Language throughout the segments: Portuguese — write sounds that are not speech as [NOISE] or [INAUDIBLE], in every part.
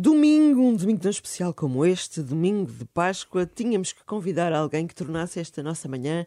Domingo, um domingo tão especial como este, domingo de Páscoa, tínhamos que convidar alguém que tornasse esta nossa manhã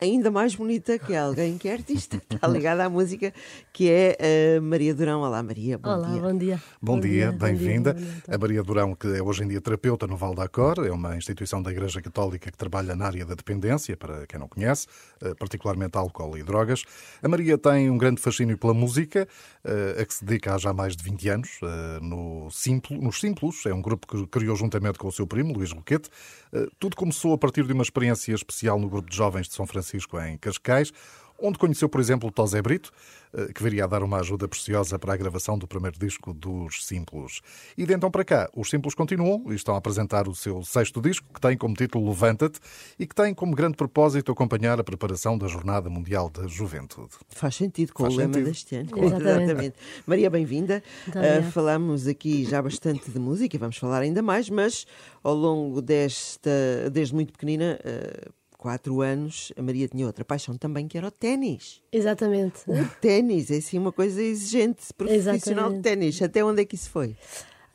ainda mais bonita que alguém que é artista, está ligada à música, que é a Maria Durão. Olá, Maria. Bom Olá, dia. bom dia. Bom, dia, bem-vinda. bom dia, A Maria Durão, que é hoje em dia terapeuta no Val da Cor, é uma instituição da Igreja Católica que trabalha na área da dependência, para quem não conhece, eh, particularmente álcool e drogas. A Maria tem um grande fascínio pela música, eh, a que se dedica há já mais de 20 anos, eh, no Simplo, nos Simplos, é um grupo que criou juntamente com o seu primo, Luís Roquete. Eh, Tudo começou a partir de uma experiência especial no grupo de jovens de São Francisco, em Cascais, onde conheceu, por exemplo, Tosé Brito, eh, que viria a dar uma ajuda preciosa para a gravação do primeiro disco dos Simplos. E de então para cá, os Simplos continuam e estão a apresentar o seu sexto disco, que tem como título Levanta-te e que tem como grande propósito acompanhar a preparação da Jornada Mundial da Juventude. Faz sentido com Faz o lema sentido. deste ano. Exatamente. Maria, bem-vinda. Uh, obrigada. falámos aqui já bastante de música e vamos falar ainda mais, mas ao longo desta, desde muito pequenina, uh, quatro anos, a Maria tinha outra paixão também, que era o ténis. Exatamente. O ténis é assim uma coisa exigente, profissional de ténis. Até onde é que isso foi?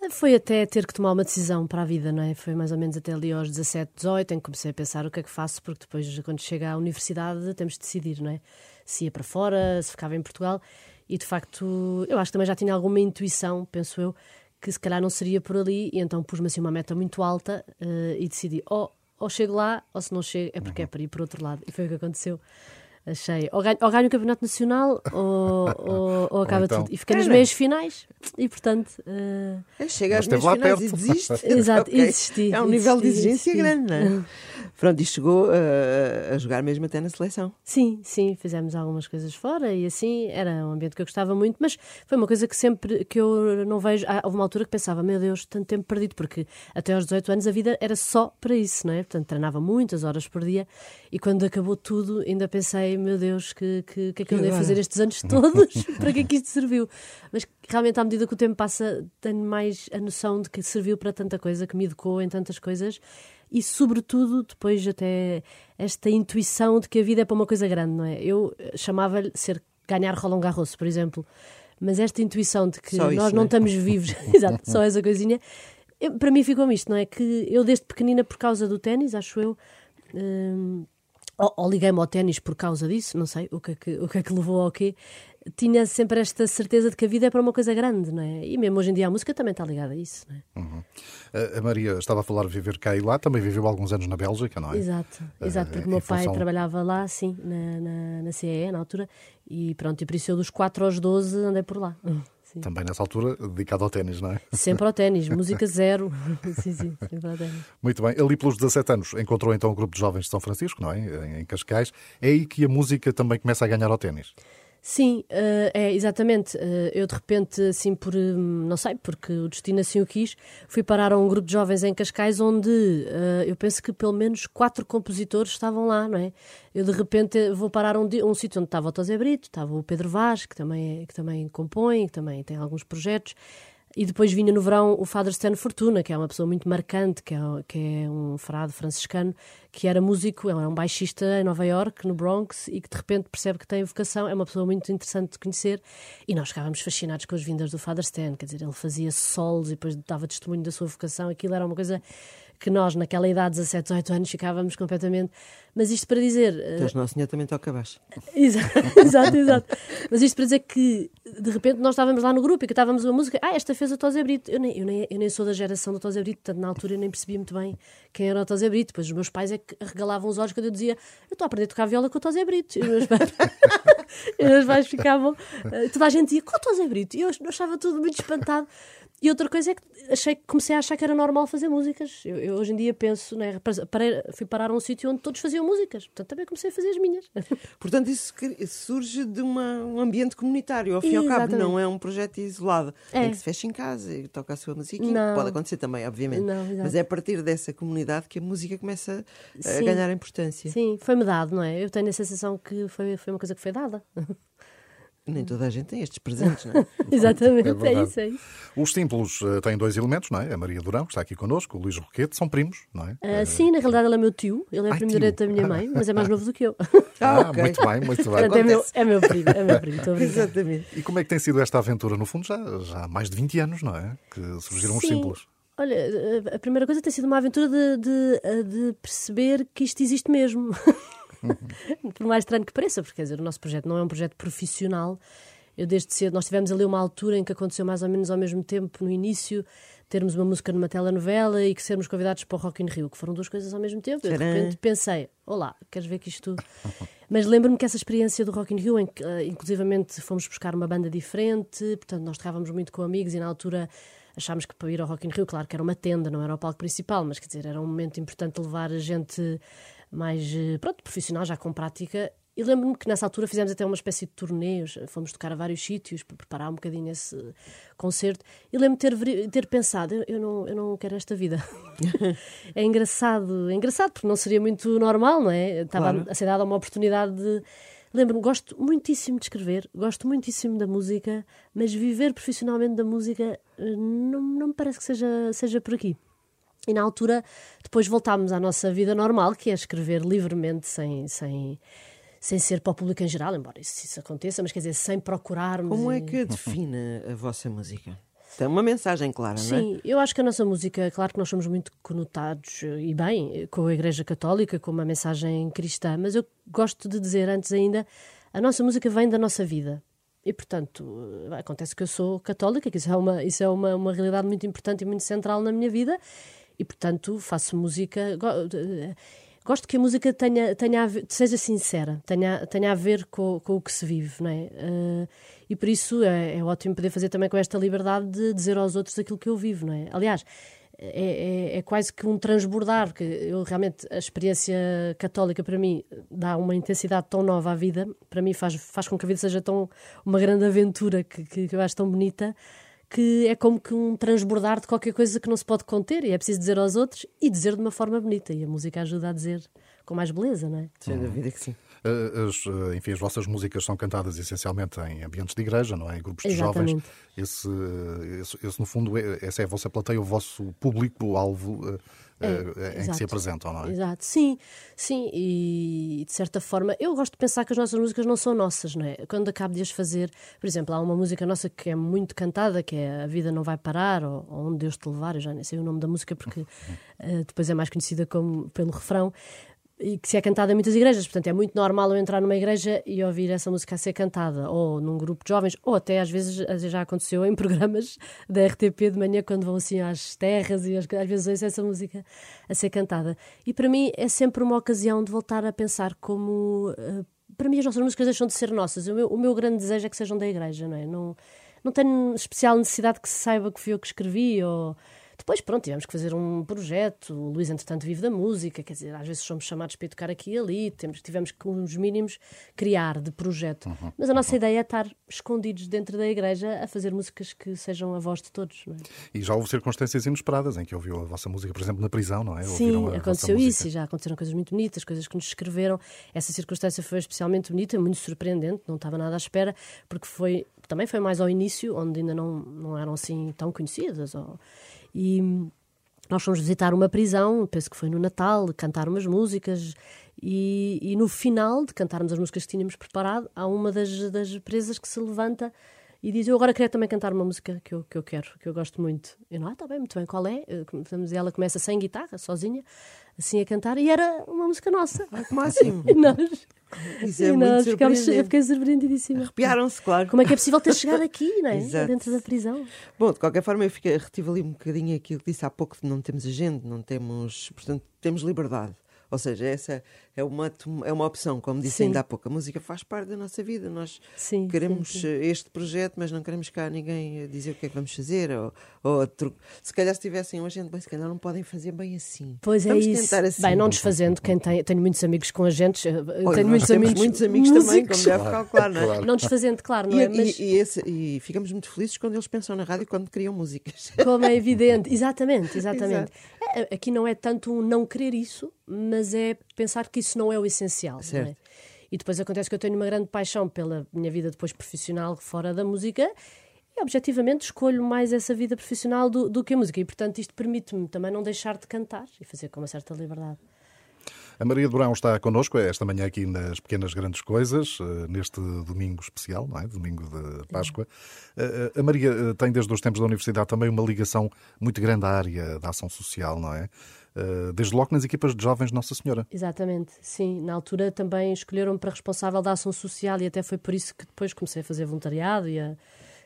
Foi até ter que tomar uma decisão para a vida, não é? Foi mais ou menos até ali aos 17, 18, em que comecei a pensar o que é que faço, porque depois, quando chega à universidade, temos de decidir, não é? Se ia para fora, se ficava em Portugal. E de facto, eu acho que também já tinha alguma intuição, penso eu, que se calhar não seria por ali, e então pus-me assim uma meta muito alta eh, e decidi: ou, ou chego lá, ou se não chego, é porque é para ir para outro lado. E foi o que aconteceu. Achei, ou ganho, ou ganho o Campeonato Nacional [LAUGHS] ou, ou, ou acaba então- tudo. E fiquei nas meias finais, e portanto. eh, É, Chega às meias finais e perto. desiste. [LAUGHS] [LAUGHS] Exato, Ok. existi, É um nível de exigência grande, não é? Pronto, e chegou uh, a jogar mesmo até na seleção. Sim, sim, fizemos algumas coisas fora e assim era um ambiente que eu gostava muito, mas foi uma coisa que sempre que eu não vejo. Ah, houve uma altura que pensava, meu Deus, tanto tempo perdido, porque até aos 18 anos a vida era só para isso, não é? Portanto, treinava muitas horas por dia e quando acabou tudo ainda pensei, meu Deus, que, que, que é que eu andei a fazer estes anos [LAUGHS] todos? [LAUGHS] para que é que isto serviu? Mas realmente, à medida que o tempo passa, tenho mais a noção de que serviu para tanta coisa, que me educou em tantas coisas e, sobretudo, depois até esta intuição de que a vida é para uma coisa grande, não é? Eu eh, chamava-lhe ser ganhar Roland Garros, por exemplo, mas esta intuição de que Só nós isso, não não é? estamos vivos, [LAUGHS] exato, só essa coisinha, eu- para mim ficou isto, não é? Que eu, desde pequenina, por causa do ténis, acho eu. hum, ou, ou liguei-me ao ténis por causa disso, não sei o que, é que, o que é que levou ao quê. Tinha sempre esta certeza de que a vida é para uma coisa grande, não é? E mesmo hoje em dia a música também está ligada a isso, não é? Uhum. A Maria estava a falar de viver cá e lá, também viveu alguns anos na Bélgica, não é? Exato, exato, porque o meu pai função- trabalhava lá, sim, na, na, na CEE, na altura, e pronto, e por isso eu dos 4 aos 12 andei por lá. [LAUGHS] Sim. Também nessa altura dedicado ao ténis, não é? Sempre ao ténis, [LAUGHS] música zero. [LAUGHS] sim, sim, sempre ao ténis. Muito bem. Ali pelos 17 anos encontrou então o grupo de jovens de São Francisco, não é? Em Cascais. É aí que a música também começa a ganhar ao ténis. Sim, eh, é exatamente. Eh, Eu de repente, assim, por hum, não sei, porque o destino assim o quis, fui parar a um grupo de jovens em Cascais onde eh, eu penso que pelo menos quatro compositores estavam lá, não é? Eu de repente vou parar a um, um sítio onde estava o Tosé Brito, estava o Pedro Vaz, que também, é- que também compõe, que também tem alguns projetos. E depois vinha no verão o Father Stan Fortuna, que é uma pessoa muito marcante, que é, que é um frade franciscano, que era músico, era um baixista em Nova York, no Bronx, e que de repente percebe que tem vocação. É uma pessoa muito interessante de conhecer. E nós ficávamos fascinados com as vindas do Father Stan, quer dizer, ele fazia solos e depois dava testemunho da sua vocação. Aquilo era uma coisa que nós, naquela idade, 17, 18 anos, ficávamos completamente. Mas isto para dizer. eh, Então, Nosso Senhor também toca baixo. [LAUGHS] Exato, [LAUGHS] exato, exato. Mas isto para dizer que de repente nós estávamos lá no grupo e que estávamos uma música. Ah, esta fez o Tosé Brito. Eu nem, eu, nem, eu nem sou da geração do Tosé Brito, portanto na altura eu nem percebia muito bem quem era o Tosé Brito. Depois os meus pais é que arregalavam os olhos quando eu dizia eu estou a aprender a tocar viola com o Tosé Brito. E os meus pais, [LAUGHS] os meus pais ficavam. eh, Toda a gente dizia com o Tosé Brito. E eu achava tudo muito espantado. E outra coisa é que achei, comecei a achar que era normal fazer músicas. Eu, eu hoje em dia penso, né, parei- fui parar a um sítio onde todos faziam músicas, portanto também comecei a fazer as minhas. [LAUGHS] Portanto, isso surge de uma- um ambiente comunitário, ao fim e ao cabo, não é um projeto isolado, É. em que se fecha em casa e toca a sua musiquinha. Não. Pode acontecer também, obviamente. Não. Mas é a partir dessa comunidade que a música começa a Sim. ganhar importância. Sim, foi-me dado, não é? Eu tenho a sensação que foi, foi uma coisa que foi dada. [LAUGHS] Nem toda a gente tem estes presentes, não é? [LAUGHS] Exatamente, É é, isso, é isso. Os símbolos eh, têm dois elementos, não é? A Maria Durão, que está aqui connosco, o Luís Roquete, são primos, não é? Ah, sim, na realidade ele é meu tio, ele é Ai, primo tio. direito da minha mãe, mas é mais novo do que eu. Ah, ok. muito bem, muito bem. Portanto, é meu, é meu primo, é meu primo, estou a brincar. Exatamente. E como é que tem sido esta aventura? No fundo, já, já há mais de 20 anos, não é? Que surgiram os Sim. símbolos. Olha, a- a primeira coisa tem sido uma aventura de, de- de perceber que isto existe mesmo. [LAUGHS] Por mais estranho que pareça, porque quer dizer, o nosso projeto não é um projeto profissional. Eu desde cedo, nós tivemos ali uma altura em que aconteceu mais ou menos ao mesmo tempo, no início, termos uma música numa telenovela e que sermos convidados para o Rock in Rio, que foram duas coisas ao mesmo tempo. Eu de repente pensei, olá, queres ver que isto... [LAUGHS] Mas lembro-me que essa experiência do Rock in Rio, em que eh, inclusivamente fomos buscar uma banda diferente, portanto nós tocávamos muito com amigos e na altura achámos que para ir ao Rock in Rio, claro que era uma tenda, não era o palco principal, mas quer dizer, era um momento importante levar a gente mais, eh, pronto, profissional, já com prática. E lembro-me que nessa altura fizemos até uma espécie de torneios, fomos tocar a vários sítios para preparar um bocadinho esse concerto. E lembro-me de ter, ter pensado, eu, eu não, eu não quero esta vida. [LAUGHS] é engraçado, é engraçado, porque não seria muito normal, não é? Estava Claro. a ser dada uma oportunidade de. Lembro-me, gosto muitíssimo de escrever, gosto muitíssimo da música, mas viver profissionalmente da música eh, não, não me parece que seja, seja por aqui. E na altura, depois voltámos à nossa vida normal, que é escrever livremente, sem, sem, sem ser para o público em geral, embora isso, isso aconteça, mas quer dizer, sem procurarmos. Como é e- que define a vossa música? Tem uma mensagem clara, não é? Sim, eu acho que a nossa música, claro que nós somos muito conotados eh, e bem eh, com a Igreja Católica, com uma mensagem cristã, mas eu gosto de dizer antes ainda, a nossa música vem da nossa vida. E, portanto, eh, acontece que eu sou católica, que isso é, uma, isso é uma, uma realidade muito importante e muito central na minha vida, e, portanto, faço música. go- Gosto que a música tenha, tenha ver- seja sincera, tenha, tenha a ver com, com o que se vive, não é? Eh, e por isso é, é ótimo poder fazer também com esta liberdade de dizer aos outros aquilo que eu vivo, não é? Aliás, é, é, é quase que um transbordar, porque eu realmente, a experiência católica para mim dá uma intensidade tão nova à vida, para mim faz, faz com que a vida seja tão uma grande aventura que, que, que eu acho tão bonita, que é como que um transbordar de qualquer coisa que não se pode conter e é preciso dizer aos outros e dizer de uma forma bonita. E a música ajuda a dizer com mais beleza, não é? Sem dúvida que sim. Eh, As, eh, enfim, as vossas músicas são cantadas essencialmente em ambientes de igreja, não é? Em grupos de Exatamente. jovens. Esse, eh, esse, esse, no fundo, é, essa é a vossa plateia, o vosso público-alvo eh, eh, em que se apresentam, não é? Exato, sim, sim, e de certa forma eu gosto de pensar que as nossas músicas não são nossas, não é? Quando acabo de as fazer, por exemplo, há uma música nossa que é muito cantada, que é A Vida Não Vai Parar, ou, ou Onde Deus Te Levar, eu já nem sei o nome da música porque eh, depois é mais conhecida como, pelo refrão, e que se é cantada em muitas igrejas, portanto é muito normal eu entrar numa igreja e ouvir essa música a ser cantada, ou num grupo de jovens, ou até às vezes, já aconteceu em [LAUGHS] programas da RTP de manhã, quando vão assim às terras e às, às vezes ouço essa música a ser cantada. E para mim é sempre uma ocasião de voltar a pensar como. eh, para mim as nossas músicas deixam de ser nossas. O meu, o meu grande desejo é que sejam da igreja, não é? Não, não tenho especial necessidade que se saiba que fui eu que escrevi ou. Depois, pronto, tivemos que fazer um projeto. O Luís, entretanto, vive da música, quer dizer, às vezes somos chamados para tocar aqui e ali, temos, tivemos que, os mínimos, criar de projeto. Mas a nossa ideia é estar escondidos dentro da igreja a fazer músicas que sejam a voz de todos, é? E já houve circunstâncias inesperadas em que ouviu a vossa música, por exemplo, na prisão, não é? Sim, aconteceu isso e já aconteceram coisas muito bonitas, coisas que nos escreveram. Essa circunstância foi especialmente bonita, muito surpreendente, não estava nada à espera, porque foi também foi mais ao início, onde ainda não, não eram assim tão conhecidas. ou- e nós fomos visitar uma prisão, penso que foi no Natal, cantar umas músicas. E, e no final de cantarmos as músicas que tínhamos preparado, há uma das, das presas que se levanta e diz: Eu agora queria também cantar uma música que eu, que eu quero, que eu gosto muito. Eu não, ah, está bem, muito bem, qual é? Começamos- Ela começa sem guitarra, sozinha, assim a cantar, e era uma música nossa. Que máximo. [LAUGHS] E nós, Isso é e muito nós ficámos, eu fiquei surpreendidíssima. Arrepiaram-se, claro. Como é que é possível ter chegado aqui, [LAUGHS] não é? Exato. Dentro da prisão. Bom, de qualquer forma, eu fiquei, retive ali um bocadinho aquilo que disse há pouco: de não temos agente, não temos. Portanto, temos liberdade. Ou seja, essa é uma, é uma opção, como disse Sim. ainda há pouco. A música faz parte da nossa vida. Nós Sim, queremos sim, sim. este projeto, mas não queremos cá ninguém a dizer o que é que vamos fazer. Ou, ou Se calhar, se tivessem um agente, bem, se calhar não podem fazer bem assim. Pois é vamos isso. tentar assim. Bem, não desfazendo, quem tem, tenho muitos amigos com agentes, eh, Olha, tenho muitos amigos, muitos amigos também, músicos. como deve calcular, não é? Claro. Não desfazendo, claro, não E, é? e- Mas e esse- e ficamos muito felizes quando eles pensam na rádio quando criam músicas. como é [LAUGHS] evidente, exatamente, exatamente. Exato. É, Aqui não é tanto um não querer isso, mas é pensar que isso não é o essencial. é? Certo. E depois acontece que eu tenho uma grande paixão pela minha vida depois profissional fora da música e objetivamente escolho mais essa vida profissional do, do que a música. E portanto isto permite-me também não deixar de cantar e fazer com uma certa liberdade. A Maria de Brown está connosco esta manhã aqui nas Pequenas Grandes Coisas, eh, neste domingo especial, não é? domingo de Páscoa. É. A Maria eh, tem desde os tempos da universidade também uma ligação muito grande à área da ação social, não é? Desde logo nas equipas de jovens Nossa Senhora. Exatamente, sim. Na altura também escolheram-me para responsável da ação social e até foi por isso que depois comecei a fazer voluntariado e a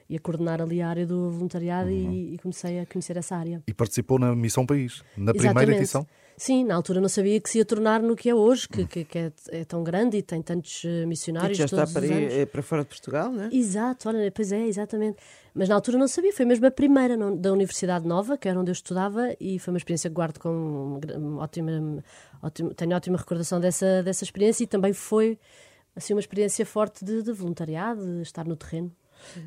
e a coordenar ali a área do voluntariado uhum. e, e, comecei a conhecer essa área. E participou na Missão País, na Exatamente. primeira edição? Sim, na altura não sabia que se ia tornar no que é hoje, que, que, que é, é, tão grande e tem tantos eh, missionários. E já está para, ir, eh, para fora de Portugal, não é? Exato, olha, pois é, exatamente. Mas na altura não sabia, foi mesmo a primeira não, da Universidade Nova, que era onde eu estudava, e foi uma experiência que guardo com ótima, ótima, tenho ótima recordação dessa, dessa experiência e também foi assim uma experiência forte de, de voluntariado, de estar no terreno.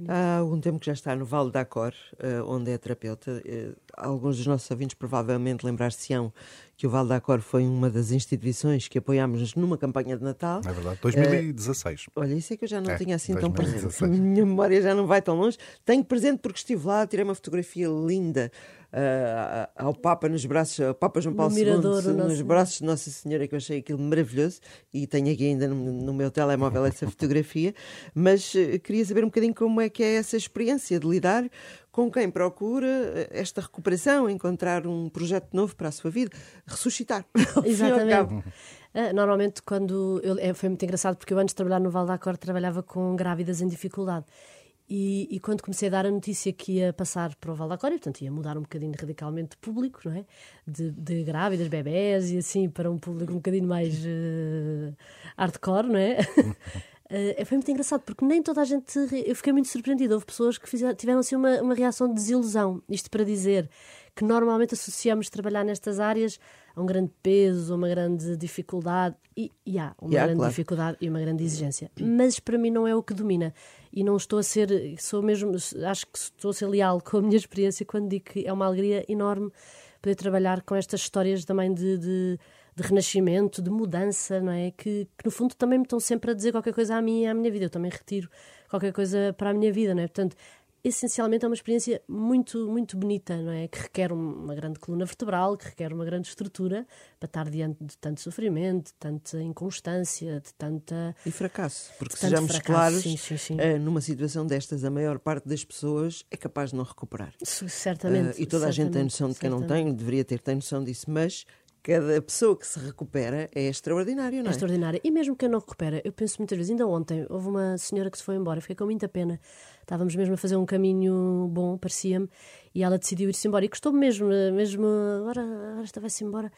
Há algum tempo que já está no Vale da Cor, eh, onde é terapeuta. Eh, alguns dos nossos ouvintes provavelmente lembrar-se-ão que o Vale da Cor foi uma das instituições que apoiámos numa campanha de Natal. É verdade, 2016. Uh, eh, olha, isso é que eu já não é, tinha assim 2016. tão presente. [LAUGHS] A minha memória já não vai tão longe. Tenho presente porque estive lá, tirei uma fotografia linda uh, ao Papa nos braços, ao Papa João Paulo II, nos braços de Nossa Senhora, que eu achei aquilo maravilhoso e tenho aqui ainda no, no meu telemóvel essa [LAUGHS] fotografia. Mas uh, queria saber um bocadinho como é que é essa experiência de lidar com quem procura eh, esta recuperação, encontrar um projeto novo para a sua vida, ressuscitar. [LAUGHS] Exatamente. Ah, [LAUGHS] normalmente, quando. Eu, foi muito engraçado porque eu, antes de trabalhar no Val da Cor, trabalhava com grávidas em dificuldade. E, e, quando comecei a dar a notícia que ia passar para o Val da Cor, e, portanto ia mudar um bocadinho radicalmente de público, não é? De, de grávidas, bebés e assim, para um público um bocadinho mais uh, hardcore, não é? Uh, [LAUGHS] foi muito engraçado porque nem toda a gente. Eu fiquei muito surpreendida. Houve pessoas que fizeram, tiveram assim uma, uma reação de desilusão. Isto para dizer que normalmente associamos trabalhar nestas áreas a um grande peso, a uma grande dificuldade. E, e há uma yeah, grande claro. dificuldade e uma grande exigência. Mas para mim não é o que domina. E não estou a ser. Sou mesmo. Acho que estou a ser leal com a minha experiência quando digo que é uma alegria enorme poder trabalhar com estas histórias também de, de de renascimento, de mudança, não é? Que, que, no fundo também me estão sempre a dizer qualquer coisa à minha, à minha vida. Eu também retiro qualquer coisa para a minha vida, não é? Portanto, essencialmente é uma experiência muito, muito bonita, não é? Que requer uma grande coluna vertebral, que requer uma grande estrutura para estar diante de tanto sofrimento, de tanta inconstância, de tanta. E fracasso, porque sejamos fracasso, claros, sim, sim, sim. Uh, numa situação destas, a maior parte das pessoas é capaz de não recuperar. Certamente. Uh, e toda certamente, a gente tem noção de que não tenho, deveria ter tem noção disso, mas cada pessoa que se recupera é extraordinário, não é? É extraordinário. E mesmo quem não recupera, eu penso muitas vezes, ainda ontem houve uma senhora que se foi embora, fiquei com muita pena. Estávamos mesmo a fazer um caminho bom, parecia-me, e ela decidiu ir-se embora. E gostou mesmo, mesmo, agora, agora esta vai-se embora.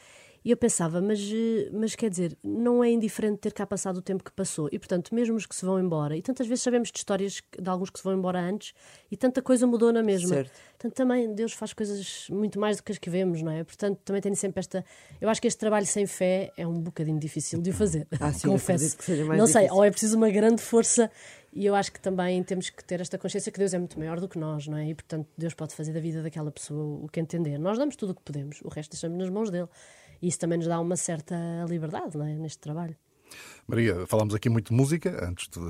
E eu pensava, mas, eh, mas quer dizer, não é indiferente ter cá passado o tempo que passou. E, portanto, mesmo os que se vão embora, e tantas vezes sabemos de histórias de alguns que se vão embora antes, e tanta coisa mudou na mesma. Certo. Portanto, também Deus faz coisas muito mais do que as que vemos, não é? Portanto, também tem sempre esta. Eu acho que este trabalho sem fé é um bocadinho difícil de o fazer. Ah, sim, Confesso. Que seja mais não difícil. sei, ou é preciso uma grande força. E eu acho que também temos que ter esta consciência que Deus é muito maior do que nós, não é? E portanto Deus pode fazer da vida daquela pessoa o que entender. Nós damos tudo o que podemos, o resto deixamos nas mãos dele. E isso também nos dá uma certa liberdade é? neste trabalho. Maria, falámos aqui muito de música, antes de,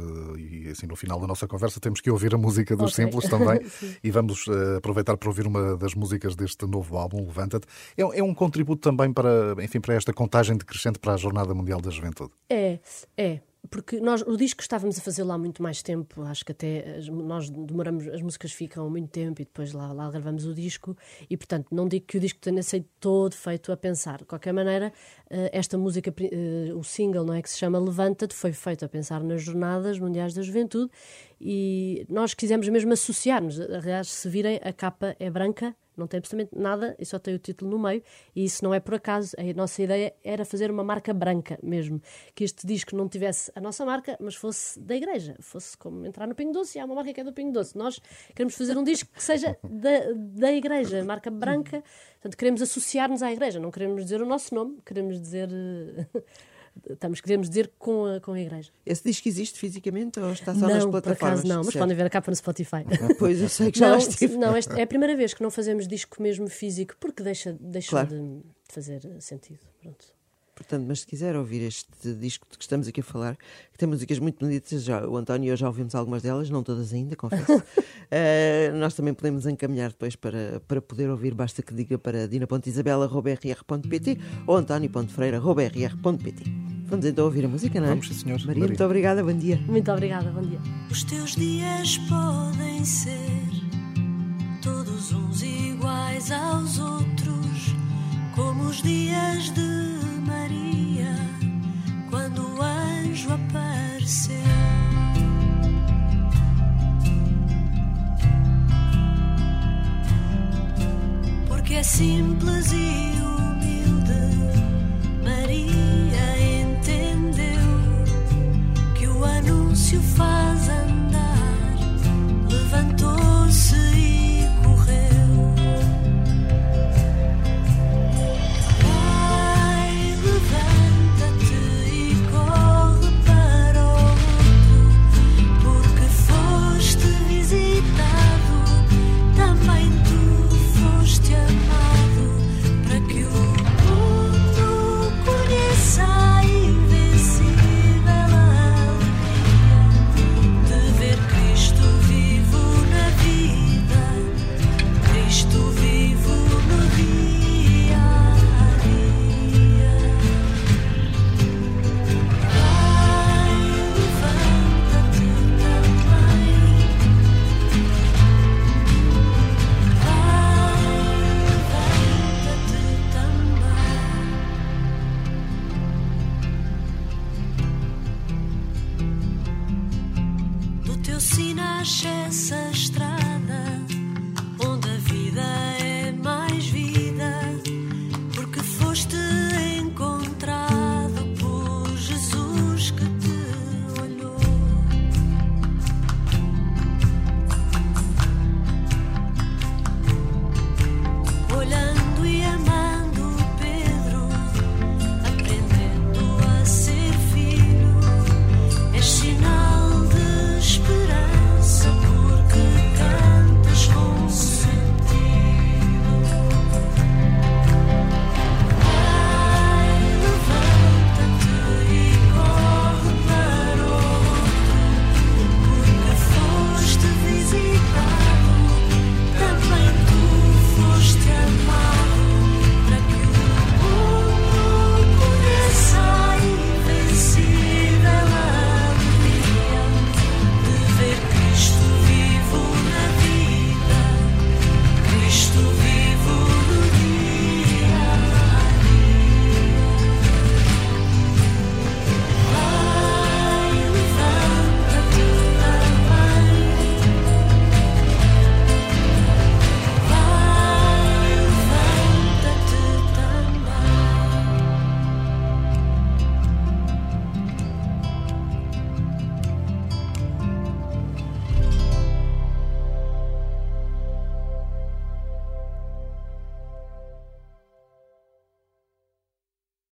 e assim no final da nossa conversa temos que ouvir a música dos okay. Simples também, [LAUGHS] e vamos uh, aproveitar para ouvir uma das músicas deste novo álbum, Levanta-te. É, é, um contributo também para, enfim, para esta contagem decrescente para a Jornada Mundial da Juventude? É, é porque nós o disco estávamos a fazer lá muito mais tempo, acho que até nós demoramos, as músicas ficam muito tempo e depois lá, lá gravamos o disco e portanto não digo que o disco tenha sido todo feito a pensar. De qualquer maneira, eh, esta música, eh, o single não é que se chama Levanta-te, foi feito a pensar nas jornadas mundiais da juventude e nós quisemos mesmo associar-nos. Aliás, se virem, a capa é branca não tem absolutamente nada e só tem o título no meio, e isso não é por acaso. A nossa ideia era fazer uma marca branca mesmo, que este disco não tivesse a nossa marca, mas fosse da igreja, fosse como entrar no Pingo Doce há uma marca que é do Pingo Doce. Nós queremos fazer um disco que seja da, da igreja, marca branca, portanto, queremos associar-nos à igreja, não queremos dizer o nosso nome, queremos dizer. Estamos, queremos dizer, com a, com a Igreja. Esse disco existe fisicamente ou está só não, nas plataformas? Por acaso não, mas certo. podem ver a capa no Spotify. [LAUGHS] pois, eu sei que já não, estive. Não, é a primeira vez que não fazemos disco mesmo físico porque deixa, deixa claro. de fazer sentido. Pronto. Portanto, mas se quiser ouvir este disco de que estamos aqui a falar, que tem músicas muito bonitas, já, o António e eu já ouvimos algumas delas, não todas ainda, confesso. uh, [LAUGHS] nós também podemos encaminhar depois para, para poder ouvir, basta que diga para dina.isabela.rr.pt ou antonio.freira.rr.pt. Vamos então ouvir a música, não é? Vamos, senhor. Maria, Maria, muito obrigada, bom dia. Muito obrigada, bom dia. Os teus dias podem ser todos uns iguais aos outros, como os dias de Maria, quando o anjo apareceu. Porque é simples e humilde, Maria entendeu que o anúncio faz ensina nasce essa estrada.